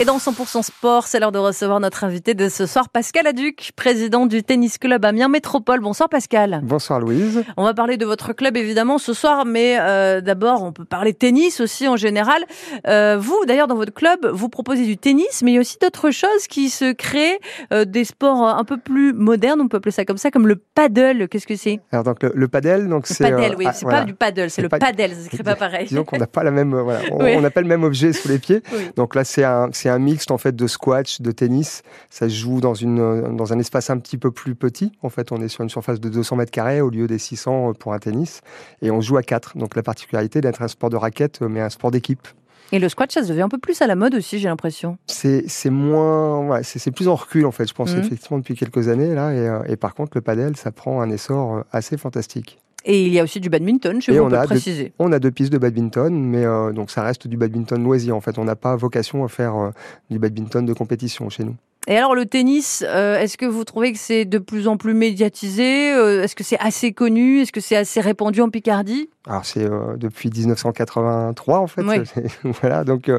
Et dans 100% sport, c'est l'heure de recevoir notre invité de ce soir, Pascal Aduc, président du tennis club Amiens Métropole. Bonsoir Pascal. Bonsoir Louise. On va parler de votre club évidemment ce soir, mais euh, d'abord on peut parler tennis aussi en général. Euh, vous d'ailleurs dans votre club, vous proposez du tennis, mais il y a aussi d'autres choses qui se créent, euh, des sports un peu plus modernes, on peut appeler ça comme ça, comme le paddle. Qu'est-ce que c'est? Alors donc le, le paddle, donc c'est paddle, euh, oui, ah, c'est voilà. pas du paddle, c'est Le pad- paddle, ça s'écrit pas pareil. Disons qu'on n'a pas la même, euh, voilà, on Oui. on pas le même objet sous les pieds. Oui. Donc là, c'est un, c'est un mixte en fait de squash, de tennis. Ça se joue dans une, euh, dans un espace un petit peu plus petit. En fait, on est sur une surface de 200 mètres carrés au lieu des 600 pour un tennis, et on joue à 4. Donc la particularité d'être un sport de raquette, euh, mais un sport d'équipe. Et le squash, ça se devient un peu plus à la mode aussi, j'ai l'impression. C'est, moins, ouais, c'est, plus en recul en fait. Je pense Mhm. effectivement depuis quelques années là, et, euh, et par contre le paddle, ça prend un essor euh, assez fantastique. Et il y a aussi du badminton, chez Et vous, le préciser. On a deux pistes de badminton, mais euh, donc ça reste du badminton loisir. En fait, on n'a pas vocation à faire euh, du badminton de compétition chez nous. Et alors le tennis, euh, est-ce que vous trouvez que c'est de plus en plus médiatisé Euh, Est-ce que c'est assez connu Est-ce que c'est assez répandu en Picardie? Alors c'est euh, depuis 1983 en fait, Oui. Voilà donc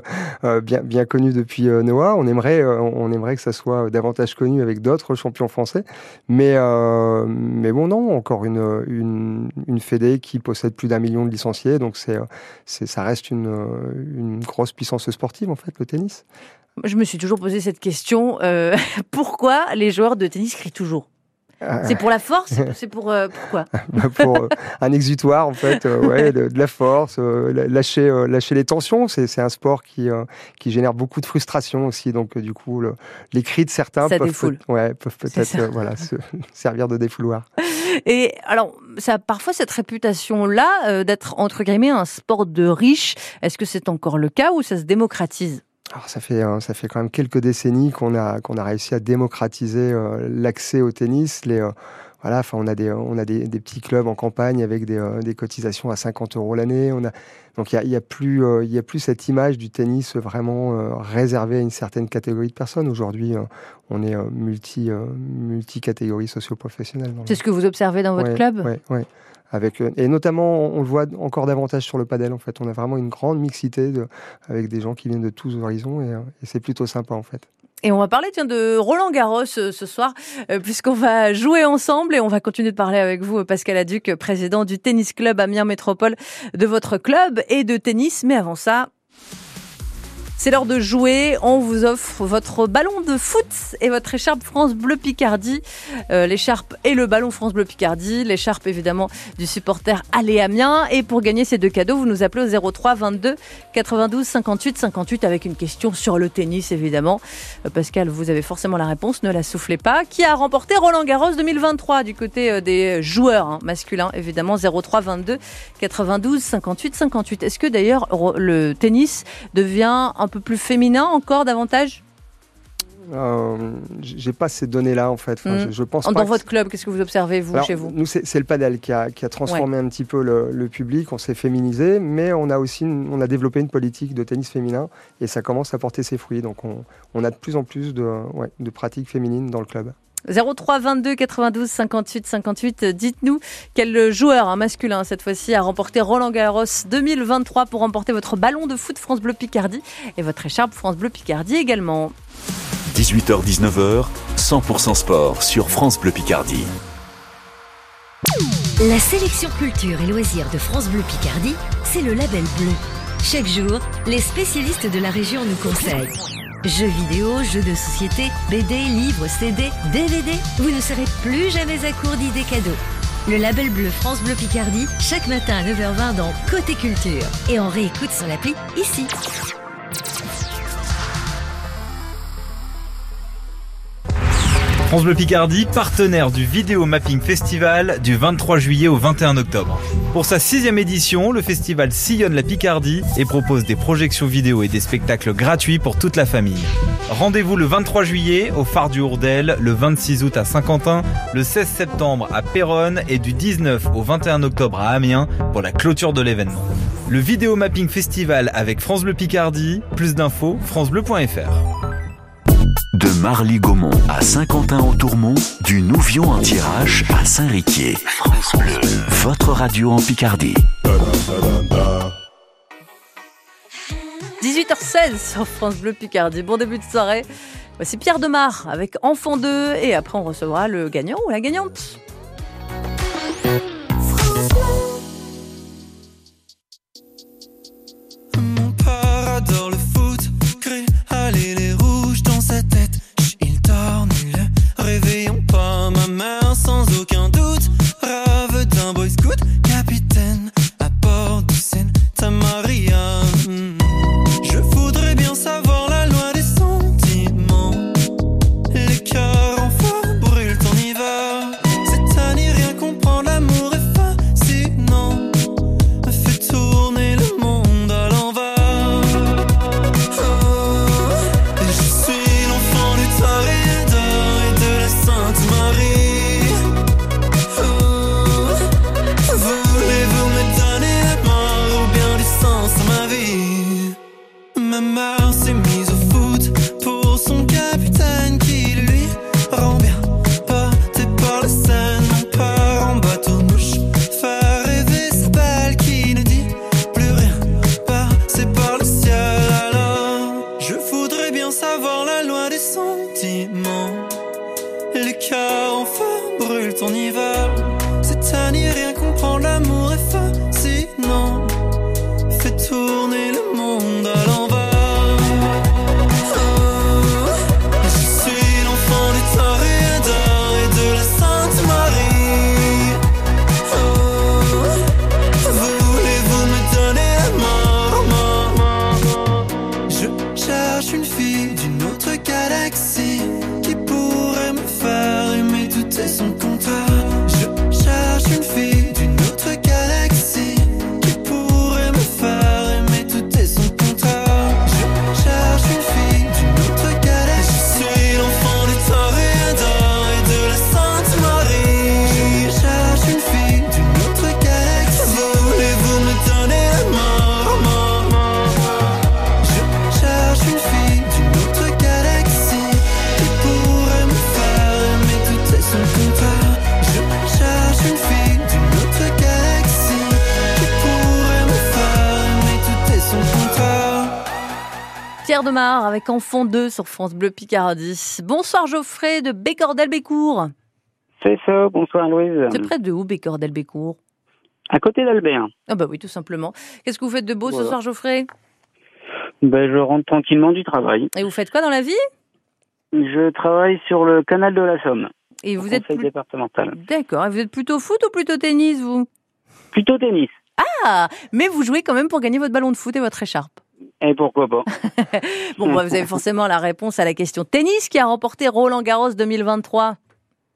bien bien connu depuis Noah. On aimerait on aimerait que ça soit davantage connu avec d'autres champions français, mais mais bon non encore une une une fédé qui possède plus d'un million de licenciés, donc c'est c'est ça reste une une grosse puissance sportive en fait le tennis. Je me suis toujours posé cette question. euh, pourquoi les joueurs de tennis crient toujours? Euh, C'est pour la force C'est- pour euh, pourquoi bah, pour euh, un exutoire en fait, euh, ouais, de, de la force, lâcher, lâcher les tensions. C'est, un sport qui, qui génère beaucoup de frustration aussi. Donc du coup, le- les cris de certains Ça peuvent, peut- ouais, peuvent peut-être voilà, se servir de défouloir. Et alors, ça a parfois cette réputation-là d'être entre guillemets un sport de riches. Est-ce que c'est encore le cas ou ça se démocratise? Alors ça fait, euh, ça fait quand même quelques décennies qu'on a, qu'on a réussi à démocratiser euh, l'accès au tennis. Euh, voilà, enfin, on a des, on a des, des petits clubs en campagne avec des, euh, des cotisations à 50 euros l'année. On a, donc il y a, y a plus, euh, y a plus cette image du tennis vraiment euh, réservée à une certaine catégorie de personnes. Aujourd'hui, euh, on est multi, euh, multi catégories socio-professionnelles. dans le- C'est ce que vous observez dans votre Ouais, club? ouais, ouais. Avec, et notamment, on le voit encore davantage sur le padel. En fait, on a vraiment une grande mixité de, avec des gens qui viennent de tous horizons et, et c'est plutôt sympa en fait. Et on va parler tiens, de Roland Garros euh, ce soir, euh, puisqu'on va jouer ensemble et on va continuer de parler avec vous, euh, Pascal Aduc, président du tennis club Amiens Métropole, de votre club et de tennis. Mais avant ça, c'est l'heure de jouer. On vous offre votre ballon de foot et votre écharpe France Bleu Picardie. Euh, l'écharpe et le ballon France Bleu Picardie. L'écharpe évidemment du supporter Allez Amiens. Et pour gagner ces deux cadeaux, vous nous appelez au 03 22 92 58 58 avec une question sur le tennis évidemment. Euh, Pascal, vous avez forcément la réponse, ne la soufflez pas. Qui a remporté Roland Garros 2023 du côté euh, des joueurs hein, masculins évidemment 03 22 92 58 58. Est-ce que d'ailleurs le tennis devient un peu plus féminin encore davantage? Euh, J'ai pas ces données-là en fait. Enfin, Mm. je, je pense Dans pas que votre club, qu'est-ce que vous observez vous Alors, chez vous? Nous, c'est le padel qui a, qui a transformé un petit peu le, le public. On s'est féminisé, mais on a aussi une- on a développé une politique de tennis féminin et ça commence à porter ses fruits. Donc, on, on a de plus en plus de, ouais, de pratiques féminines dans le club. 03 22 92 58 58. euh, Dites-nous quel joueur hein, masculin cette fois-ci a remporté Roland Garros 2023 pour remporter votre ballon de foot France Bleu Picardie et votre écharpe France Bleu Picardie également. 18h-19h, 100% sport sur France Bleu Picardie. La sélection culture et loisirs de France Bleu Picardie, c'est le label bleu. Chaque jour, les spécialistes de la région nous conseillent. Jeux vidéo, jeux de société, BD, livres, CD, DVD, vous ne serez plus jamais à court d'idées cadeaux. Le label bleu France Bleu Picardie, chaque matin à 9h20 dans Côté Culture. Et on réécoute sur l'appli ici. France Bleu Picardie, partenaire du Vidéo Mapping Festival du 23 juillet au 21 octobre. Pour sa sixième édition, le festival sillonne la Picardie et propose des projections vidéo et des spectacles gratuits pour toute la famille. Rendez-vous le 23 juillet au Phare du Hourdel, le 26 août à Saint-Quentin, le 16 septembre à Péronne et du 19 au 21 octobre à Amiens pour la clôture de l'événement. Le Vidéo Mapping Festival avec France Bleu Picardie, plus d'infos francebleu.fr. Marly-Gaumont à Saint-Quentin-en-Tourmont, du Nouvion en tirage à Saint-Riquier. France Bleu, votre radio en Picardie. 18h05 16 sur France Bleu Picardie. Bon début de soirée. Voici Pierre Demar avec Enfant 2 et après on recevra le gagnant ou la gagnante. Avec Enfant 2 sur France Bleu Picardie. Bonsoir Geoffrey de Bécordel-Bécourt. C'est ça, bonsoir Louise. C'est près de où Bécordel-Bécourt? À côté d'Albert. Ah bah oui, tout simplement. Qu'est-ce que vous faites de beau ce soir Geoffrey? Ben, je rentre tranquillement du travail. Et vous faites quoi dans la vie? Je travaille sur le canal de la Somme, Et vous êtes plus- départemental. D'accord. Et vous êtes plutôt foot ou plutôt tennis vous? Plutôt tennis. Ah, mais vous jouez quand même pour gagner votre ballon de foot et votre écharpe. Et pourquoi pas Bon, bah, vous avez forcément la réponse à la question tennis qui a remporté Roland Garros 2023.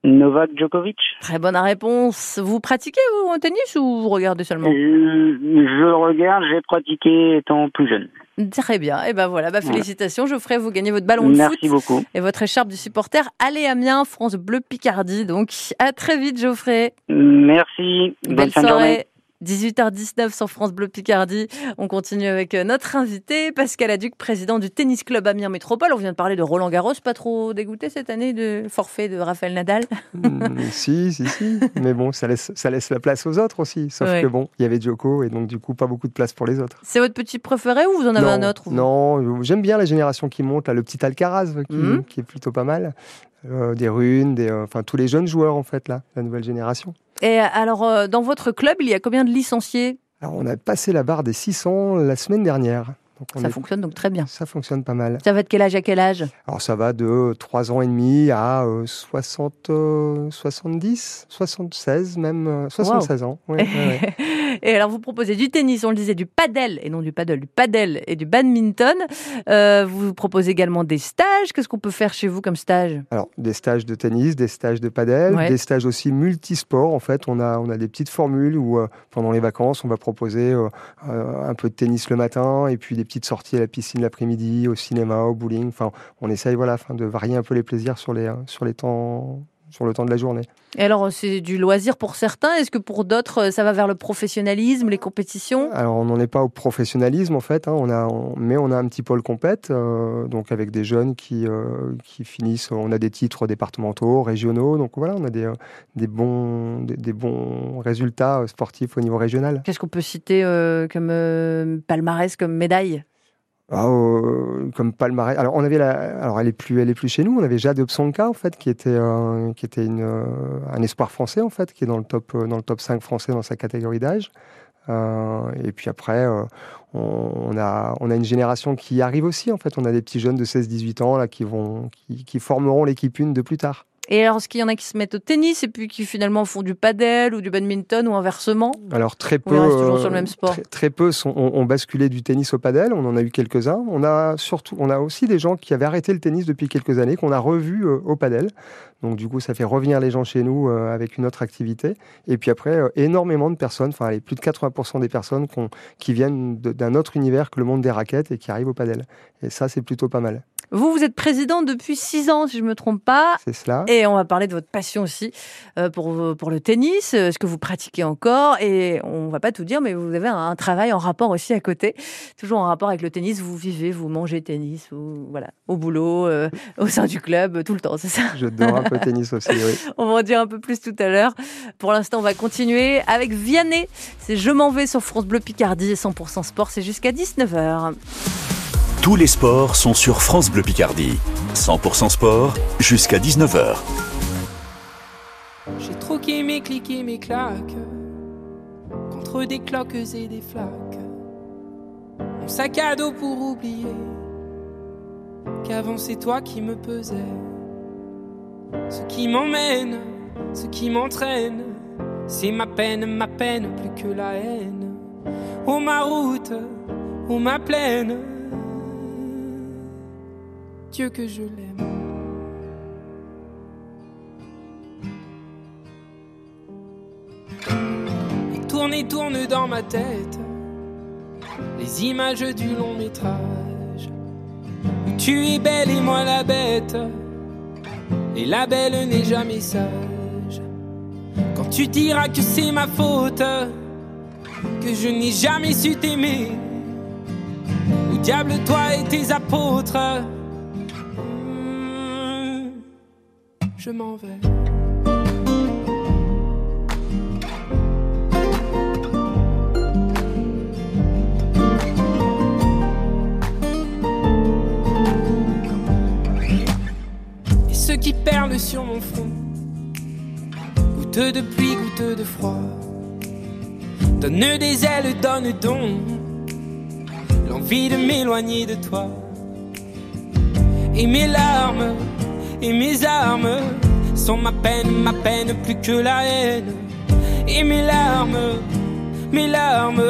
Novak Djokovic Très bonne réponse. Vous pratiquez vous en tennis ou vous regardez seulement? Euh, Je regarde, j'ai pratiqué étant plus jeune. Très bien. Et ben voilà, bah, Voilà. félicitations Geoffrey, vous gagnez votre ballon de Merci foot beaucoup. et votre écharpe du supporter. Allez Amiens, France Bleu Picardie. Donc à très vite Geoffrey. Merci. Bonne Belle fin de journée. Soirée. 18h19 sur France Bleu Picardie. On continue avec euh, notre invité, Pascal Aduc, président du Tennis Club Amiens Métropole. On vient de parler de Roland Garros. Pas trop dégoûté cette année de forfait de Raphaël Nadal? Hmm, si, si, si. Mais bon, ça laisse, ça laisse la place aux autres aussi. Sauf Ouais. que bon, il y avait Joko et donc du coup, pas beaucoup de place pour les autres. C'est votre petit préféré ou vous en avez non, un autre vous? Non, j'aime bien la génération qui monte, là, le petit Alcaraz qui, qui est plutôt pas mal. Euh, des runes, des, euh, enfin tous les jeunes joueurs en fait là, la nouvelle génération. Et alors, euh, dans votre club, il y a combien de licenciés? Alors on a passé la barre des 600 la semaine dernière. Donc Ça est- fonctionne donc très bien. ça fonctionne pas mal. Ça va de quel âge à quel âge? Alors ça va de 3 ans et demi à euh, 60, euh, 70, 76 même, euh, 76 ans. Ouais, ouais, ouais. Et alors, vous proposez du tennis, on le disait, du padel, et non du paddle, du padel et du badminton. Euh, vous proposez également des stages. Qu'est-ce qu'on peut faire chez vous comme stage? Alors des stages de tennis, des stages de padel, Ouais. des stages aussi multisports. En fait, on a, on a des petites formules où euh, pendant les vacances, on va proposer euh, euh, un peu de tennis le matin et puis des petites sorties à la piscine l'après-midi, au cinéma, au bowling. Enfin, on essaye voilà, de varier un peu les plaisirs sur, les, euh, sur, les temps, sur le temps de la journée. Et alors, c'est du loisir pour certains. Est-ce que pour d'autres, ça va vers le professionnalisme, les compétitions? Alors, on n'en est pas au professionnalisme, en fait, hein, on a, on- mais on a un petit pôle compète, euh, donc avec des jeunes qui, euh, qui finissent, on a des titres départementaux, régionaux, donc voilà, on a des, euh, des, bons, des, des bons résultats euh, sportifs au niveau régional. Qu'est-ce qu'on peut citer euh, comme euh, palmarès, comme médaille? Euh, comme palmarès. Alors, on avait la, alors elle est plus, elle est plus chez nous. On avait Jade Psonka, en fait, qui était, euh, qui était une, euh, un espoir français, en fait, qui est dans le top, euh, dans le top 5 français dans sa catégorie d'âge. Euh, et puis après, euh, on, on a, on a une génération qui arrive aussi, en fait. On a des petits jeunes de 16-18 ans, là, qui vont, qui, qui formeront l'équipe une de plus tard. Et alors, est-ce qu'il y en a qui se mettent au tennis et puis qui finalement font du padel ou du badminton ou inversement? Alors très On peu, reste toujours euh, sur le même sport? Très, très peu sont, ont, ont basculé du tennis au padel. On en a eu quelques-uns. On a surtout, on a aussi des gens qui avaient arrêté le tennis depuis quelques années qu'on a revus euh, au padel. Donc du coup, ça fait revenir les gens chez nous euh, avec une autre activité. Et puis après, euh, énormément de personnes, enfin plus de 80% des personnes qui viennent d'un autre univers que le monde des raquettes et qui arrivent au padel. Et ça, c'est plutôt pas mal. Vous, vous êtes président depuis six ans, si je me trompe pas. C'est cela. Et on va parler de votre passion aussi euh, pour, pour le tennis, euh, ce que vous pratiquez encore. Et on va pas tout dire, mais vous avez un, travail en rapport aussi à côté, toujours en rapport avec le tennis. Vous vivez, vous mangez tennis, vous, voilà, au boulot, euh, au sein du club, tout le temps, c'est ça? Je dors un peu tennis aussi, oui. On va en dire un peu plus tout à l'heure. Pour l'instant, on va continuer avec Vianney. C'est Je m'en vais sur France Bleu Picardie et 100% sport, c'est jusqu'à 19h. Tous les sports sont sur France Bleu Picardie. 100% sport jusqu'à 19h. J'ai troqué mes clics et mes claques contre des cloques et des flaques. Mon sac à dos pour oublier qu'avant c'est toi qui me pesais. Ce qui m'emmène, ce qui m'entraîne, c'est ma peine, ma peine plus que la haine. Oh ma route, oh ma plaine, Dieu que je l'aime. Et tourne et tourne dans ma tête les images du long métrage. Où tu es belle et moi la bête. Et la belle n'est jamais sage. Quand tu diras que c'est ma faute, que je n'ai jamais su t'aimer. Où diable toi et tes apôtres. Je m'en vais. et ceux qui perlent sur mon front. Goutteux de pluie, goutteux de froid. Donne des ailes, donne donc l'envie de m'éloigner de toi. Et mes larmes et mes armes sont ma peine, ma peine plus que la haine. Et mes larmes, mes larmes,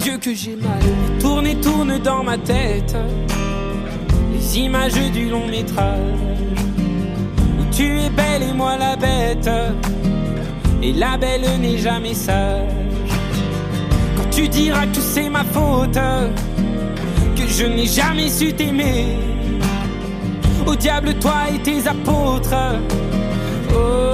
Dieu que j'ai mal. Tourne et tourne dans ma tête. Les images du long métrage. Où tu es belle et moi la bête. Et la belle n'est jamais sage. Quand tu diras que c'est ma faute que je n'ai jamais su t'aimer au diable toi et tes apôtres. Oh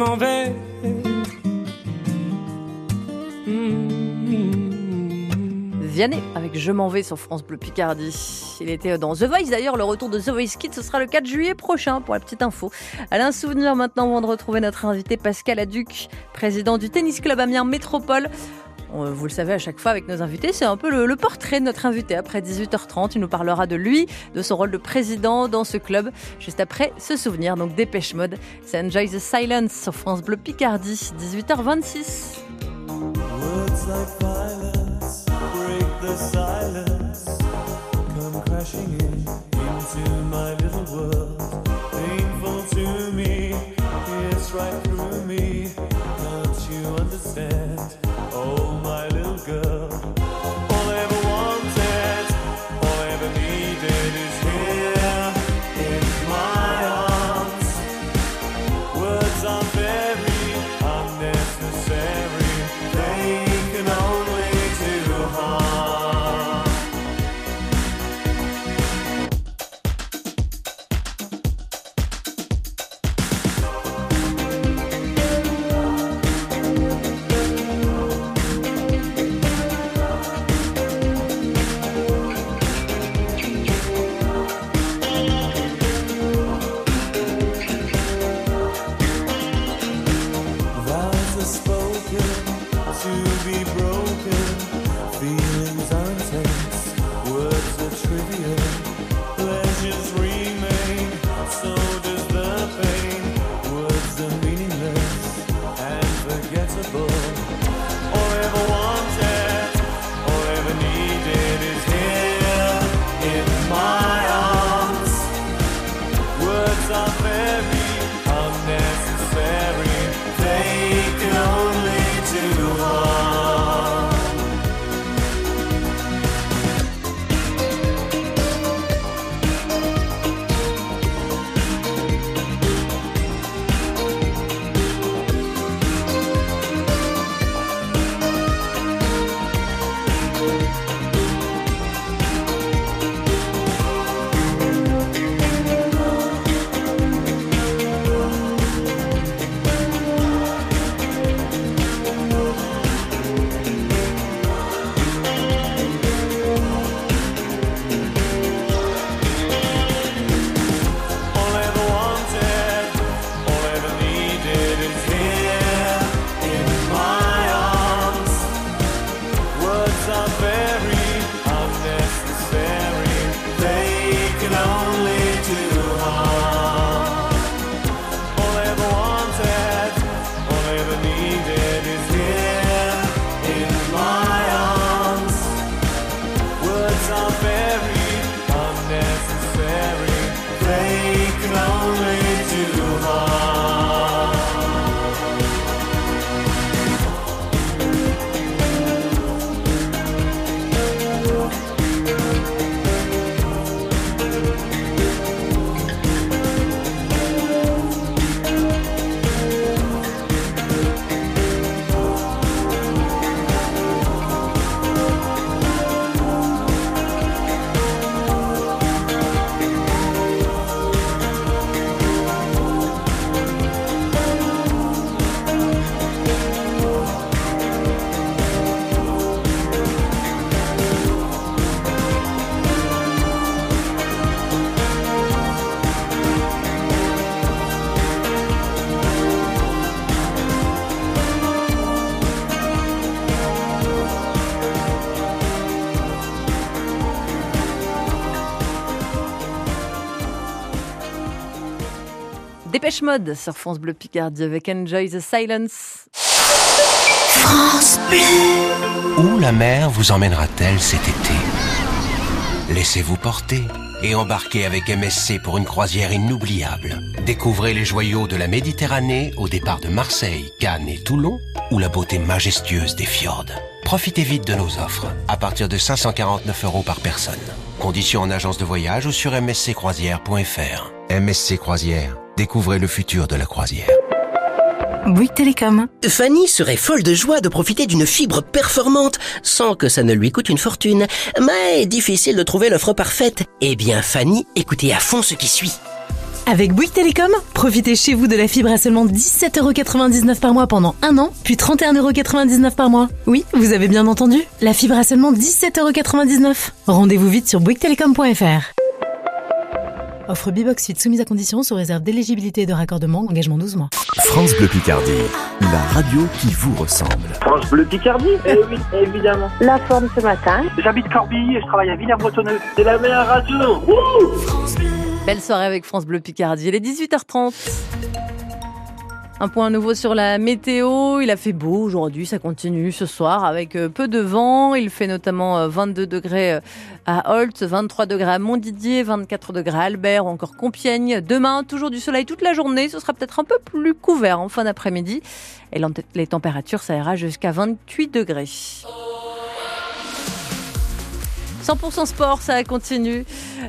m'en vais. Vianney avec Je m'en vais sur France Bleu Picardie. Il était dans The Voice d'ailleurs, le retour de The Voice Kids, ce sera le 4 juillet prochain pour la petite info. Alain Souvenir maintenant avant de retrouver notre invité Pascal Aduc, président du Tennis Club Amiens Métropole. On- Vous le savez à chaque fois avec nos invités, c'est un peu le, portrait de notre invité. Après 18h30, il nous parlera de lui, de son rôle de président dans ce club. Juste après ce souvenir, donc Dépêche Mode, c'est Enjoy the Silence sur France Bleu Picardie, 18h26. Words like violence, the silence come crashing in into my little world. Painful to me, it's right through Dépêche Mode sur France Bleu Picardie avec Enjoy the Silence. Où la mer vous emmènera-t-elle cet été? Laissez-vous porter et embarquez avec MSC pour une croisière inoubliable. Découvrez les joyaux de la Méditerranée au départ de Marseille, Cannes et Toulon ou la beauté majestueuse des fjords. Profitez vite de nos offres à partir de 549 euros par personne. Conditions en agence de voyage ou sur msccroisière.fr. MSC Croisière, découvrez le futur de la croisière. Bouygues Télécom. Fanny serait folle de joie de profiter d'une fibre performante sans que ça ne lui coûte une fortune. Mais difficile de trouver l'offre parfaite. Eh bien Fanny, écoutez à fond ce qui suit. Avec Bouygues Télécom, profitez chez vous de la fibre à seulement 17,99€ par mois pendant un an, puis 31,99€ par mois. Oui, vous avez bien entendu, la fibre à seulement 17,99€. Rendez-vous vite sur bouyguestelecom.fr. Offre Bibox Suite soumise à condition sous réserve d'éligibilité et de raccordement, engagement 12 mois. France Bleu Picardie, la radio qui vous ressemble. France Bleu Picardie Eh oui, évidemment. La forme ce matin. J'habite Corbie et je travaille à Villers-Bretonneux. C'est la meilleure radio Wouh Belle soirée avec France Bleu Picardie. Il est 18h30. Un point nouveau sur la météo. Il a fait beau aujourd'hui, ça continue ce soir avec euh, peu de vent. Il fait notamment euh, 22 degrés euh, à Holt, 23 degrés à Montdidier, 24 degrés à Albert ou encore Compiègne. Demain, toujours du soleil toute la journée. Ce sera peut-être un peu plus couvert en fin d'après-midi. Et les températures, ça ira jusqu'à 28 degrés. 100% sport, ça continue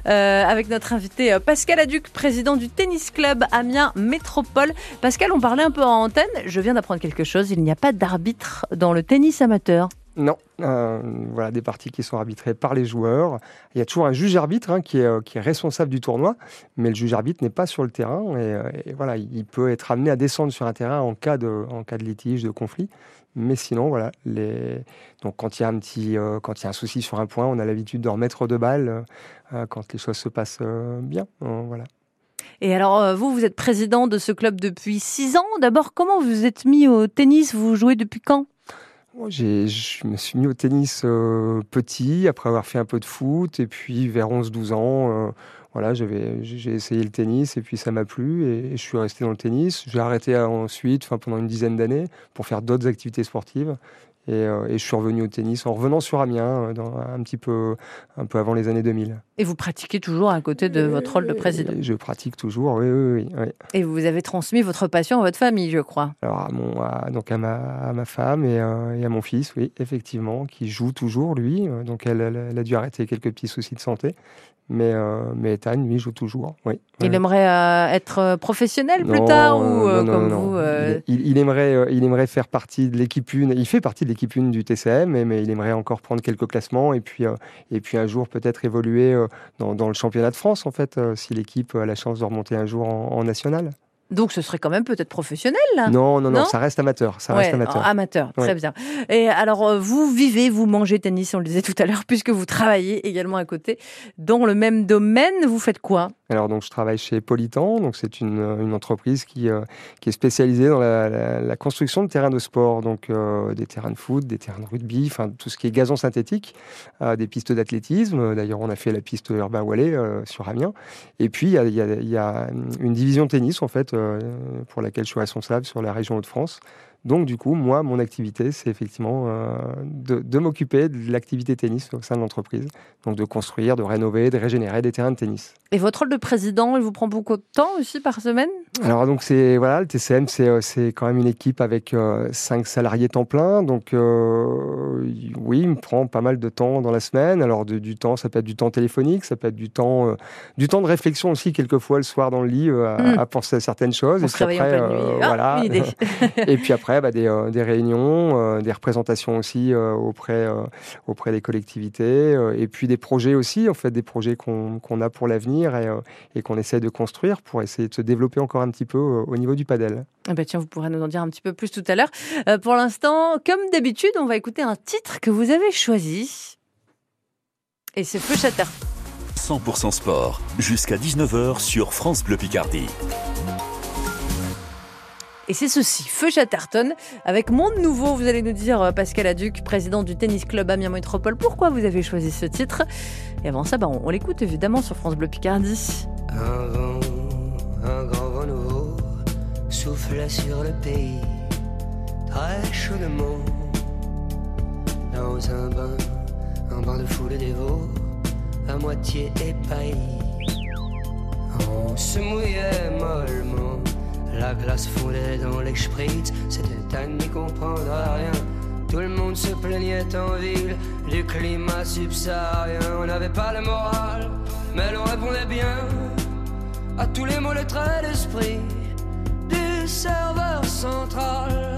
euh, avec notre invité euh, Pascal Aduc, président du tennis club Amiens Métropole. Pascal, on parlait un peu en antenne. Je viens d'apprendre quelque chose. Il n'y a pas d'arbitre dans le tennis amateur. Non, euh, voilà des parties qui sont arbitrées par les joueurs. Il y a toujours un juge arbitre hein, qui, est, responsable du tournoi, mais le juge arbitre n'est pas sur le terrain et, voilà, il peut être amené à descendre sur un terrain en cas de litige, de conflit. Mais sinon, voilà, les... donc quand il y a un petit, euh, quand il y a un souci sur un point, on a l'habitude de remettre deux balles euh, quand les choses se passent euh, bien. Euh, voilà. Et alors, euh, vous, vous êtes président de ce club depuis six ans. D'abord, comment vous vous êtes mis au tennis? Vous jouez depuis quand? Je me suis mis au tennis euh, petit, après avoir fait un peu de foot, et puis vers 11-12 ans, euh, voilà, j'avais, j'ai essayé le tennis, et puis ça m'a plu, et, je suis resté dans le tennis. J'ai arrêté euh, ensuite, enfin, pendant une dizaine d'années, pour faire d'autres activités sportives. Et, euh, et je suis revenu au tennis en revenant sur Amiens, euh, dans, un petit peu, un peu avant les années 2000. Et vous pratiquez toujours à côté de votre rôle de président? Je pratique toujours, oui, oui, oui. oui. Et vous avez transmis votre passion à votre famille, je crois. Alors à, mon, à- donc à, ma, à ma femme et, euh, et à mon fils, oui, effectivement, qui joue toujours, lui. Euh, Donc elle, elle- elle a dû arrêter quelques petits soucis de santé. Mais, euh, mais Ethan, lui, joue toujours. Oui. Il aimerait euh, être euh, professionnel plus Non, tard ou euh, non, comme vous Il, aimerait, il aimerait faire partie de l'équipe 1. Il fait partie de l'équipe 1 du TCM, mais, il aimerait encore prendre quelques classements et puis, et puis un jour peut-être évoluer dans, dans le championnat de France, en fait, si l'équipe a la chance de remonter un jour en, en national. Donc ce serait quand même peut-être professionnel là Non, non, non, Non ça reste amateur. Ça Ouais, reste amateur. amateur, très Ouais. bien. Et alors, euh, vous vivez, vous mangez tennis, on le disait tout à l'heure, puisque vous travaillez également à côté dans le même domaine. Vous faites quoi? Alors donc je travaille chez Politan, donc c'est une, une entreprise qui, euh, qui est spécialisée dans la, construction de terrains de sport, donc euh, des terrains de foot, des terrains de rugby, enfin tout ce qui est gazon synthétique, euh, des pistes d'athlétisme. D'ailleurs on a fait la piste Urbain Wallet euh, sur Amiens. Et puis il y a, y a- une division tennis en fait euh, pour laquelle je suis responsable sur la région Hauts-de-France. Donc du coup moi mon activité c'est effectivement euh, de, de m'occuper de l'activité tennis au sein de l'entreprise, donc de construire, de rénover, de régénérer des terrains de tennis. Et votre rôle de président, il vous prend beaucoup de temps aussi par semaine? Alors donc c'est voilà le TCM c'est euh, c'est quand même une équipe avec euh, cinq salariés temps plein. Donc euh, oui il me prend pas mal de temps dans la semaine. Alors de- du temps ça peut être du temps téléphonique ça peut être du temps du temps de réflexion aussi quelquefois le soir dans le lit euh, à, à penser à certaines choses. On et puis après, nuit. Ah, voilà. une idée. et puis après bah, des, euh, des réunions euh, des représentations aussi euh, auprès euh, auprès des collectivités euh, et puis des projets aussi en fait des projets qu'on qu'on a pour l'avenir et, euh, et qu'on essaie de construire pour essayer de se développer encore un petit peu euh, au niveau du padel. Ah bah tiens, vous pourrez nous en dire un petit peu plus tout à l'heure. Euh, pour l'instant, comme d'habitude, on va écouter un titre que vous avez choisi. Et c'est Feu Chatter. 100% sport, jusqu'à 19h sur France Bleu Picardie. Et c'est ceci, Feu Chatterton, avec Monde Nouveau. Vous allez nous dire, euh, Pascal Aduc, président du tennis club Amiens Métropole, pourquoi vous avez choisi ce titre? Et avant ça, bah, on, on l'écoute évidemment sur France Bleu Picardie. Un vent, un grand vent nouveau souffle sur le pays, très chaudement. Dans un bain, un bain de foule dévot, à moitié épaillis. On se mouillait mollement, la glace fondait dans les spritz, c'était à n'y comprendre rien. Tout le monde se plaignait en ville du climat subsaharien. On n'avait pas le moral, mais l'on répondait bien à tous les mots, les traits d'esprit du serveur central.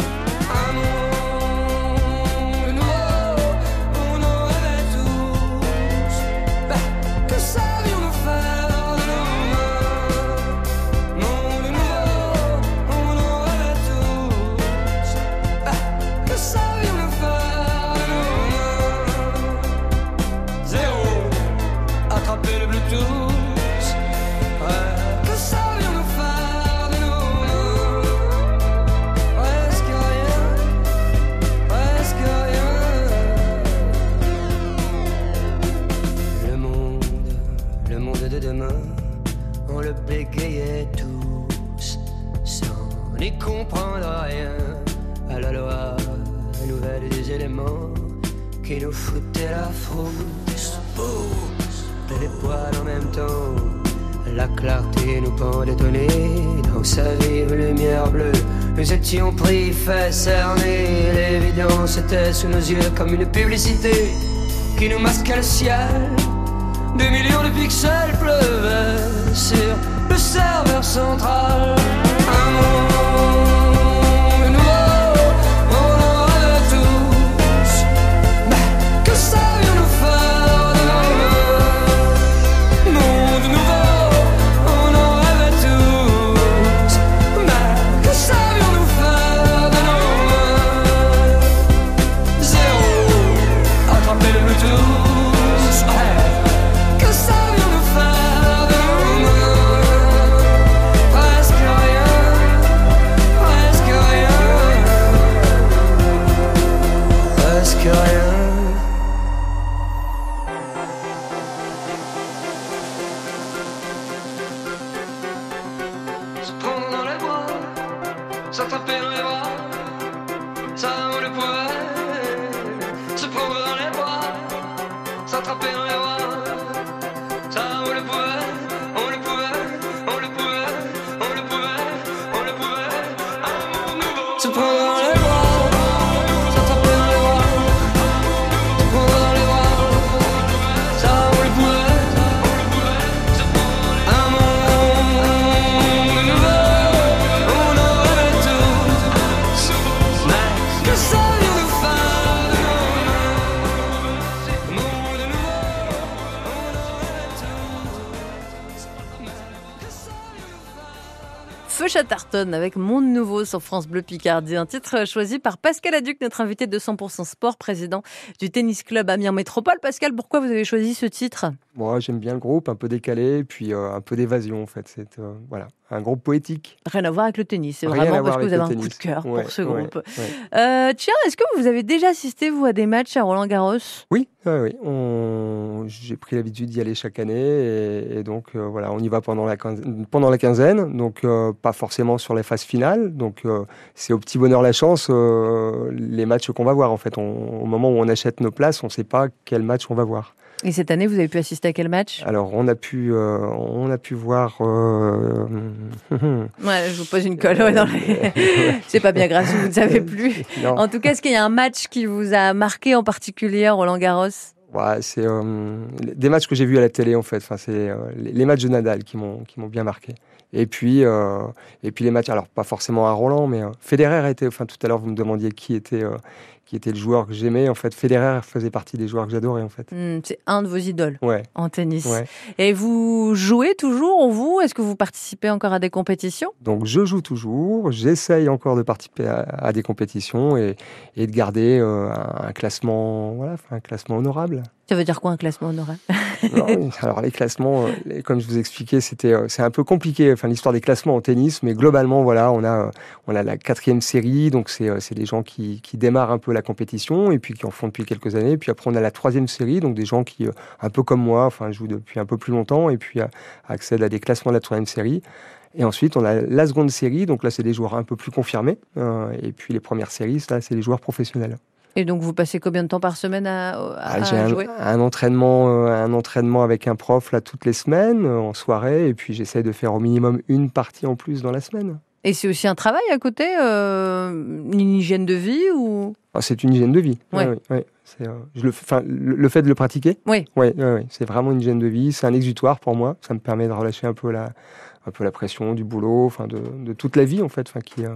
Nous étions pris, fait cerner, l'évidence était sous nos yeux comme une publicité qui nous masquait le ciel. Des millions de pixels pleuvaient sur le serveur central. Chatterton avec Nouveau sur France Bleu Picardie, un titre choisi par Pascal Aduc, notre invité de 100% Sport, président du tennis club Amiens Métropole. Pascal, pourquoi vous avez choisi ce titre? Moi, j'aime bien le groupe, un peu décalé, puis euh, un peu d'évasion en fait. C'est euh, voilà, un groupe poétique. Rien à voir avec le tennis, c'est vraiment parce que vous avez un coup de cœur Ouais, pour ce ouais, groupe. ouais. Euh, tiens, est-ce que vous avez déjà assisté, vous, à des matchs à Roland-Garros? Oui, oui, oui. On... J'ai pris l'habitude d'y aller chaque année et, et donc voilà, on y va pendant la quinzaine, pendant la quinzaine, donc pas forcément sur les phases finales. Donc euh, c'est au petit bonheur la chance euh, les matchs qu'on va voir en fait. On- au moment où on achète nos places, on ne sait pas quel match on va voir. Et cette année, vous avez pu assister à quel match? Alors on a pu, euh, on a pu voir. euh, Ouais, je vous pose une colle. ouais, les- c'est pas bien grave si vous ne savez plus. Non. En tout cas, est-ce qu'il y a un match qui vous a marqué en particulier, à Roland-Garros Ouais, c'est euh, des matchs que j'ai vus à la télé en fait. Enfin, c'est les, les matchs de Nadal qui m'ont qui m'ont bien marqué. Et puis euh, et puis les matchs, alors pas forcément à Roland, mais euh, Federer été. Enfin, tout à l'heure vous me demandiez qui était euh, qui était le joueur que j'aimais. En fait, Federer faisait partie des joueurs que j'adorais en fait. Hmm, C'est un de vos idoles Ouais. en tennis. Ouais. Et vous jouez toujours, vous? Est-ce que vous participez encore à des compétitions? Donc je joue toujours, j'essaye encore de participer à, à des compétitions et, et de garder euh, un, un classement, voilà, un classement honorable. Ça veut dire quoi un classement honorable? Alors, les classements, les- comme je vous expliquais, c'était euh, c'est un peu compliqué. Enfin l'histoire des classements en tennis, mais globalement voilà, on a euh, on a la quatrième série, donc c'est c'est des gens qui, qui démarrent un peu la compétition et puis qui en font depuis quelques années. Puis après on a la troisième série, donc des gens qui euh, un peu comme moi, enfin jouent depuis un peu plus longtemps et puis euh, accèdent à des classements de la troisième série. Et ensuite, on a la seconde série, donc là, c'est des joueurs un peu plus confirmés. euh, et puis les premières séries, là, c'est les joueurs professionnels. Et donc, vous passez combien de temps par semaine à, à Ah, J'ai un, jouer? un entraînement, un entraînement avec un prof là toutes les semaines en soirée, et puis j'essaie de faire au minimum une partie en plus dans la semaine. Et c'est aussi un travail à côté, euh, une hygiène de vie ou? Ah, c'est une hygiène de vie. Ouais. Ouais, ouais, ouais. C'est, euh, je le, fait de le pratiquer, Oui. ouais. c'est vraiment une hygiène de vie. C'est un exutoire pour moi. Ça me permet de relâcher un peu la, un peu la pression du boulot, enfin de, de toute la vie en fait, enfin qui, euh,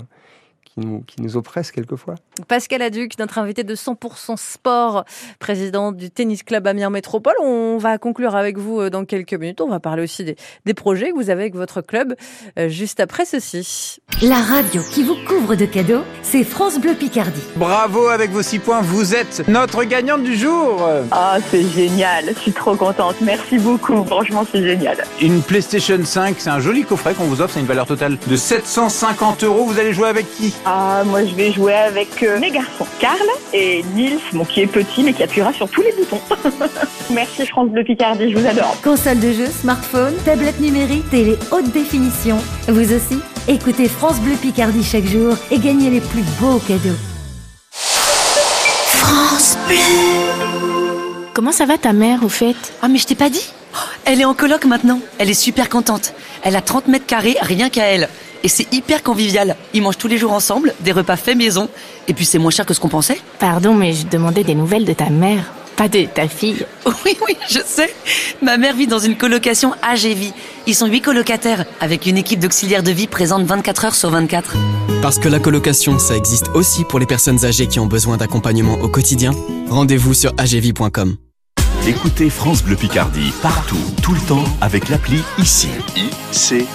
qui nous, qui nous oppresse quelquefois. Pascal Aduc, notre invité de 100% sport, président du tennis club Amiens Métropole. On va conclure avec vous euh, dans quelques minutes. On va parler aussi des, des projets que vous avez avec votre club euh, juste après ceci. La radio qui vous couvre de cadeaux, c'est France Bleu Picardie. Bravo avec vos 6 points, vous êtes notre gagnante du jour. Ah, c'est génial. Je suis trop contente. Merci beaucoup. Franchement, c'est génial. Une PlayStation 5, c'est un joli coffret qu'on vous offre, c'est une valeur totale de 750 euros. Vous allez jouer avec qui? Ah, moi je vais jouer avec euh, mes garçons, Karl et Nils, bon, qui est petit mais qui appuiera sur tous les boutons. Merci France Bleu Picardie, je vous adore. Console de jeu, smartphone, tablette numérique, télé haute définition. Vous aussi Écoutez France Bleu Picardie chaque jour et gagnez les plus beaux cadeaux. France Bleu. Comment ça va ta mère au fait? Ah mais je t'ai pas dit Elle est en coloc maintenant. Elle est super contente. Elle a 30 mètres carrés rien qu'à elle. Et c'est hyper convivial. Ils mangent tous les jours ensemble, des repas faits maison. Et puis c'est moins cher que ce qu'on pensait. Pardon, mais je demandais des nouvelles de ta mère, pas de ta fille. Oui, oui, je sais. Ma mère vit dans une colocation AGV. Ils sont huit colocataires, avec une équipe d'auxiliaires de vie présente 24 heures sur 24. Parce que la colocation, ça existe aussi pour les personnes âgées qui ont besoin d'accompagnement au quotidien. Rendez-vous sur agv.com. Écoutez France Bleu Picardie partout, tout le temps avec l'appli ICI. ICI.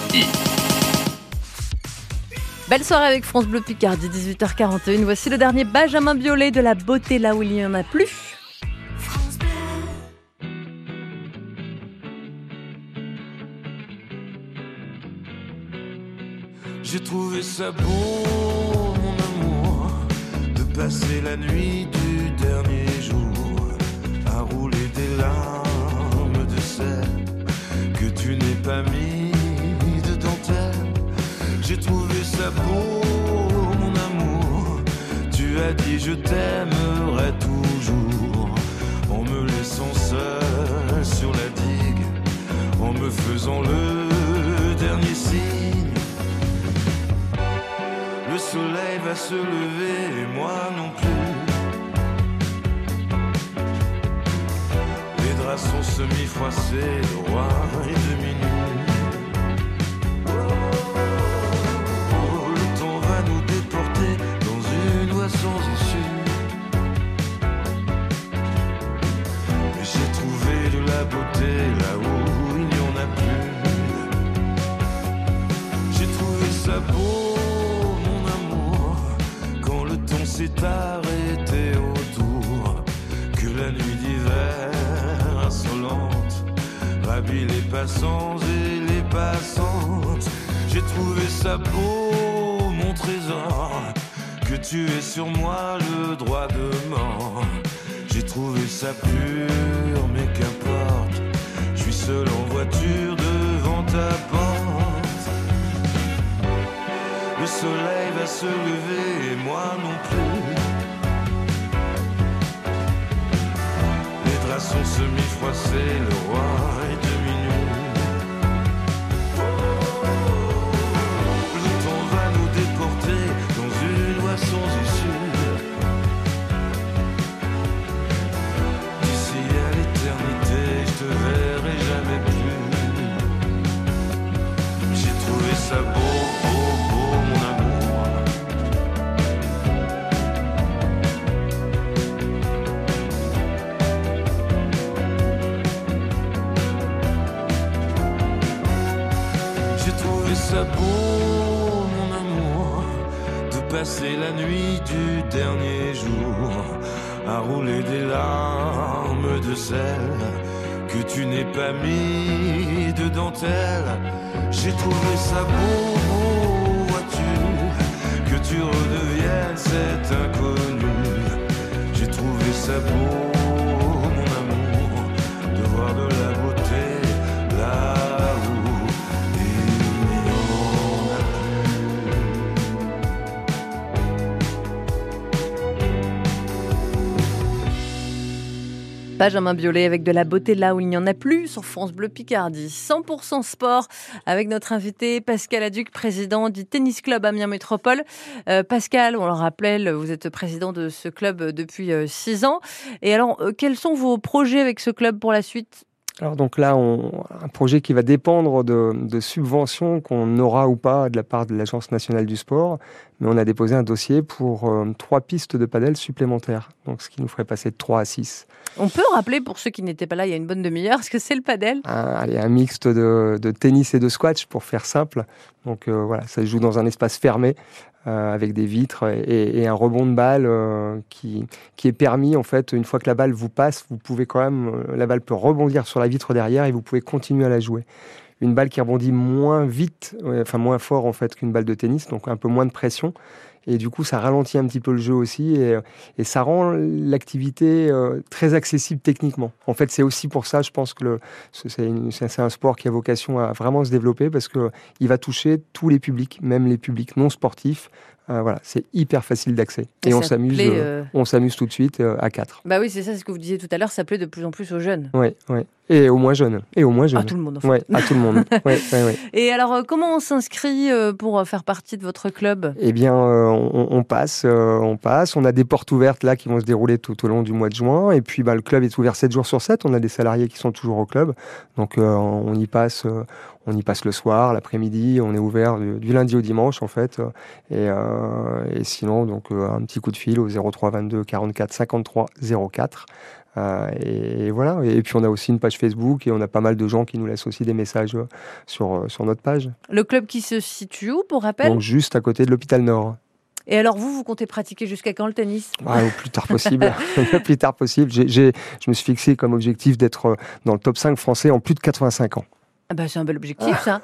Belle soirée avec France Bleu Picardie, 18h41. Voici le dernier Benjamin Biolay de la beauté là où il n'y en a plus. J'ai trouvé ça beau, mon amour, de passer la nuit du dernier jour à rouler des larmes de sel que tu n'es pas mis mon amour. Tu as dit je t'aimerai toujours en me laissant seul sur la digue, en me faisant le dernier signe. Le soleil va se lever et moi non plus. Les draps sont semi-froissés, le roi est la beauté là où il n'y en a plus. J'ai trouvé ça beau, mon amour, quand le temps s'est arrêté autour, que la nuit d'hiver insolente ravit les passants et les passantes. J'ai trouvé ça beau, mon trésor, que tu aies sur moi le droit de mort. J'ai trouvé ça pur, mais qu'importe, seul en voiture devant ta porte. Le soleil va se lever et moi non plus. Les draps sont semi-froissés, le roi est pas de dentelle. J'ai trouvé ça beau, beau, vois-tu, que tu redeviennes cet inconnu. J'ai trouvé ça beau, Benjamin Biolay avec de la beauté là où il n'y en a plus sur France Bleu Picardie. 100% sport avec notre invité Pascal Aduc, président du Tennis Club Amiens Métropole. Euh, Pascal, on le rappelle, vous êtes président de ce club depuis 6 ans. Et alors, euh, quels sont vos projets avec ce club pour la suite? Alors donc là, on, un projet qui va dépendre de, de subventions qu'on aura ou pas de la part de l'Agence nationale du sport, mais on a déposé un dossier pour euh, trois pistes de padel supplémentaires, donc ce qui nous ferait passer de 3 à 6. On peut rappeler pour ceux qui n'étaient pas là il y a une bonne demi-heure ce que c'est le padel Un, allez, un mixte de, de tennis et de squash pour faire simple. Donc euh, voilà, ça se joue dans un espace fermé euh, avec des vitres et, et un rebond de balle euh, qui, qui est permis en fait. Une fois que la balle vous passe, vous pouvez quand même, la balle peut rebondir sur la vitre derrière et vous pouvez continuer à la jouer. Une balle qui rebondit moins vite, enfin moins fort en fait qu'une balle de tennis, donc un peu moins de pression. et du coup ça ralentit un petit peu le jeu aussi et, et ça rend l'activité euh, très accessible techniquement. En fait, c'est aussi pour ça, je pense que c'est un sport qui a vocation à vraiment se développer parce que il va toucher tous les publics, même les publics non sportifs. Euh, voilà, c'est hyper facile d'accès Et et, on s'amuse, euh, euh, on s'amuse tout de suite euh, à quatre. Bah oui, c'est ça, c'est ce que vous disiez tout à l'heure, ça plaît de plus en plus aux jeunes. Oui, oui. Et au moins jeune. Et au moins jeune. À tout le monde, en fait. Ouais, à tout le monde. Ouais, ouais. Et alors, comment on s'inscrit pour faire partie de votre club? Eh bien, on, on passe, on passe. On a des portes ouvertes là qui vont se dérouler tout au long du mois de juin. Et puis, bah, le club est ouvert 7 jours sur 7. On a des salariés qui sont toujours au club, donc on y passe. on y passe le soir, l'après-midi. On est ouvert du, du lundi au dimanche en fait. Et, et sinon, donc euh, un petit coup de fil au 03 22 44 53 04. Euh, et, et voilà. Et, puis on a aussi une page Facebook et on a pas mal de gens qui nous laissent aussi des messages euh, sur, euh, sur notre page. Le club qui se situe où, pour rappel? Donc juste à côté de l'hôpital Nord. Et alors, vous, vous comptez pratiquer jusqu'à quand le tennis? Ah, au plus tard possible. le plus tard possible. J'ai- je me suis fixé comme objectif d'être euh, dans le top 5 français en plus de 85 ans. Ah bah, C'est un bel objectif, ça.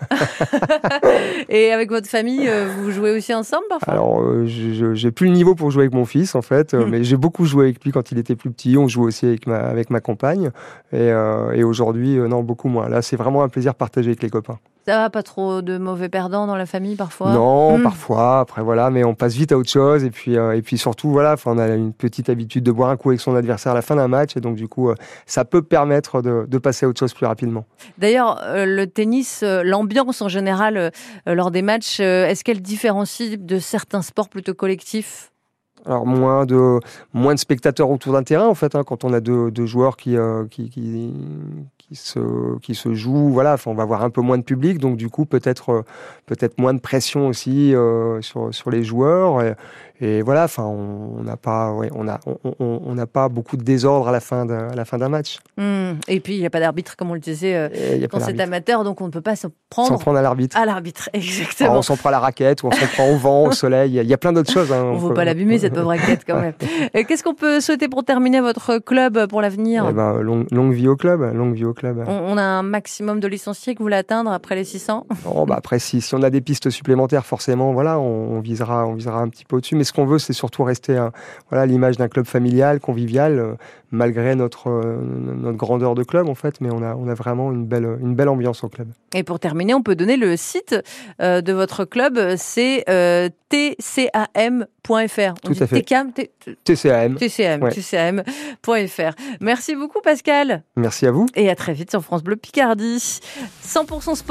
Et avec votre famille, euh, vous jouez aussi ensemble parfois? Alors, euh, j'ai plus le niveau pour jouer avec mon fils, en fait, euh, Hmm. mais j'ai beaucoup joué avec lui quand il était plus petit. On joue aussi avec ma, avec ma compagne. Et, euh, et aujourd'hui, non, beaucoup moins. Là, c'est vraiment un plaisir partagé avec les copains. Ça pas trop de mauvais perdants dans la famille parfois? Non, Hmm. parfois, après voilà, mais on passe vite à autre chose. Et puis, euh, et puis surtout, voilà, on a une petite habitude de boire un coup avec son adversaire à la fin d'un match. Et donc, du coup, euh, ça peut permettre de, de passer à autre chose plus rapidement. D'ailleurs, euh, le tennis, l'ambiance en général lors des matchs, est-ce qu'elle différencie de certains sports plutôt collectifs? Alors moins de moins de spectateurs autour d'un terrain en fait hein, quand on a deux, joueurs qui, euh, qui, se jouent voilà on va avoir un peu moins de public donc du coup peut-être euh, peut-être moins de pression aussi euh, sur les joueurs et voilà enfin on n'a pas ouais, on a on- on on n'a pas beaucoup de désordre à la fin d'un à la fin d'un match Hmm. Et puis, il n'y a pas d'arbitre, comme on le disait, euh, quand c'est amateur, donc on ne peut pas s'en prendre, S'en prendre à l'arbitre. à l'arbitre. Alors, Exactement. on s'en prend à la raquette ou on s'en prend au vent au soleil il y a, il y a plein d'autres choses hein, On ne faut pas l'abîmer, cette pauvre raquette, quand même. Qu'est-ce qu'on peut souhaiter pour terminer votre club pour l'avenir? Eh ben, longue, longue vie au club longue vie au club on, on a un maximum de licenciés que vous voulez atteindre après les 600 Oh, bah après, si, si on a des pistes supplémentaires, forcément, voilà, on, on visera, on visera un petit peu au-dessus. Mais ce qu'on veut, c'est surtout rester à voilà, l'image d'un club familial, convivial, euh, malgré notre, euh, notre grandeur de club, en fait. Mais on a, on a vraiment une belle, une belle ambiance au club. Et pour terminer, on peut donner le site euh, de votre club, c'est euh, tcam.fr. Tout à fait. TCAM, TCAM. Ouais. tcam.fr. Merci beaucoup Pascal Merci à vous. et à très vite sur France Bleu Picardie. 100% sport.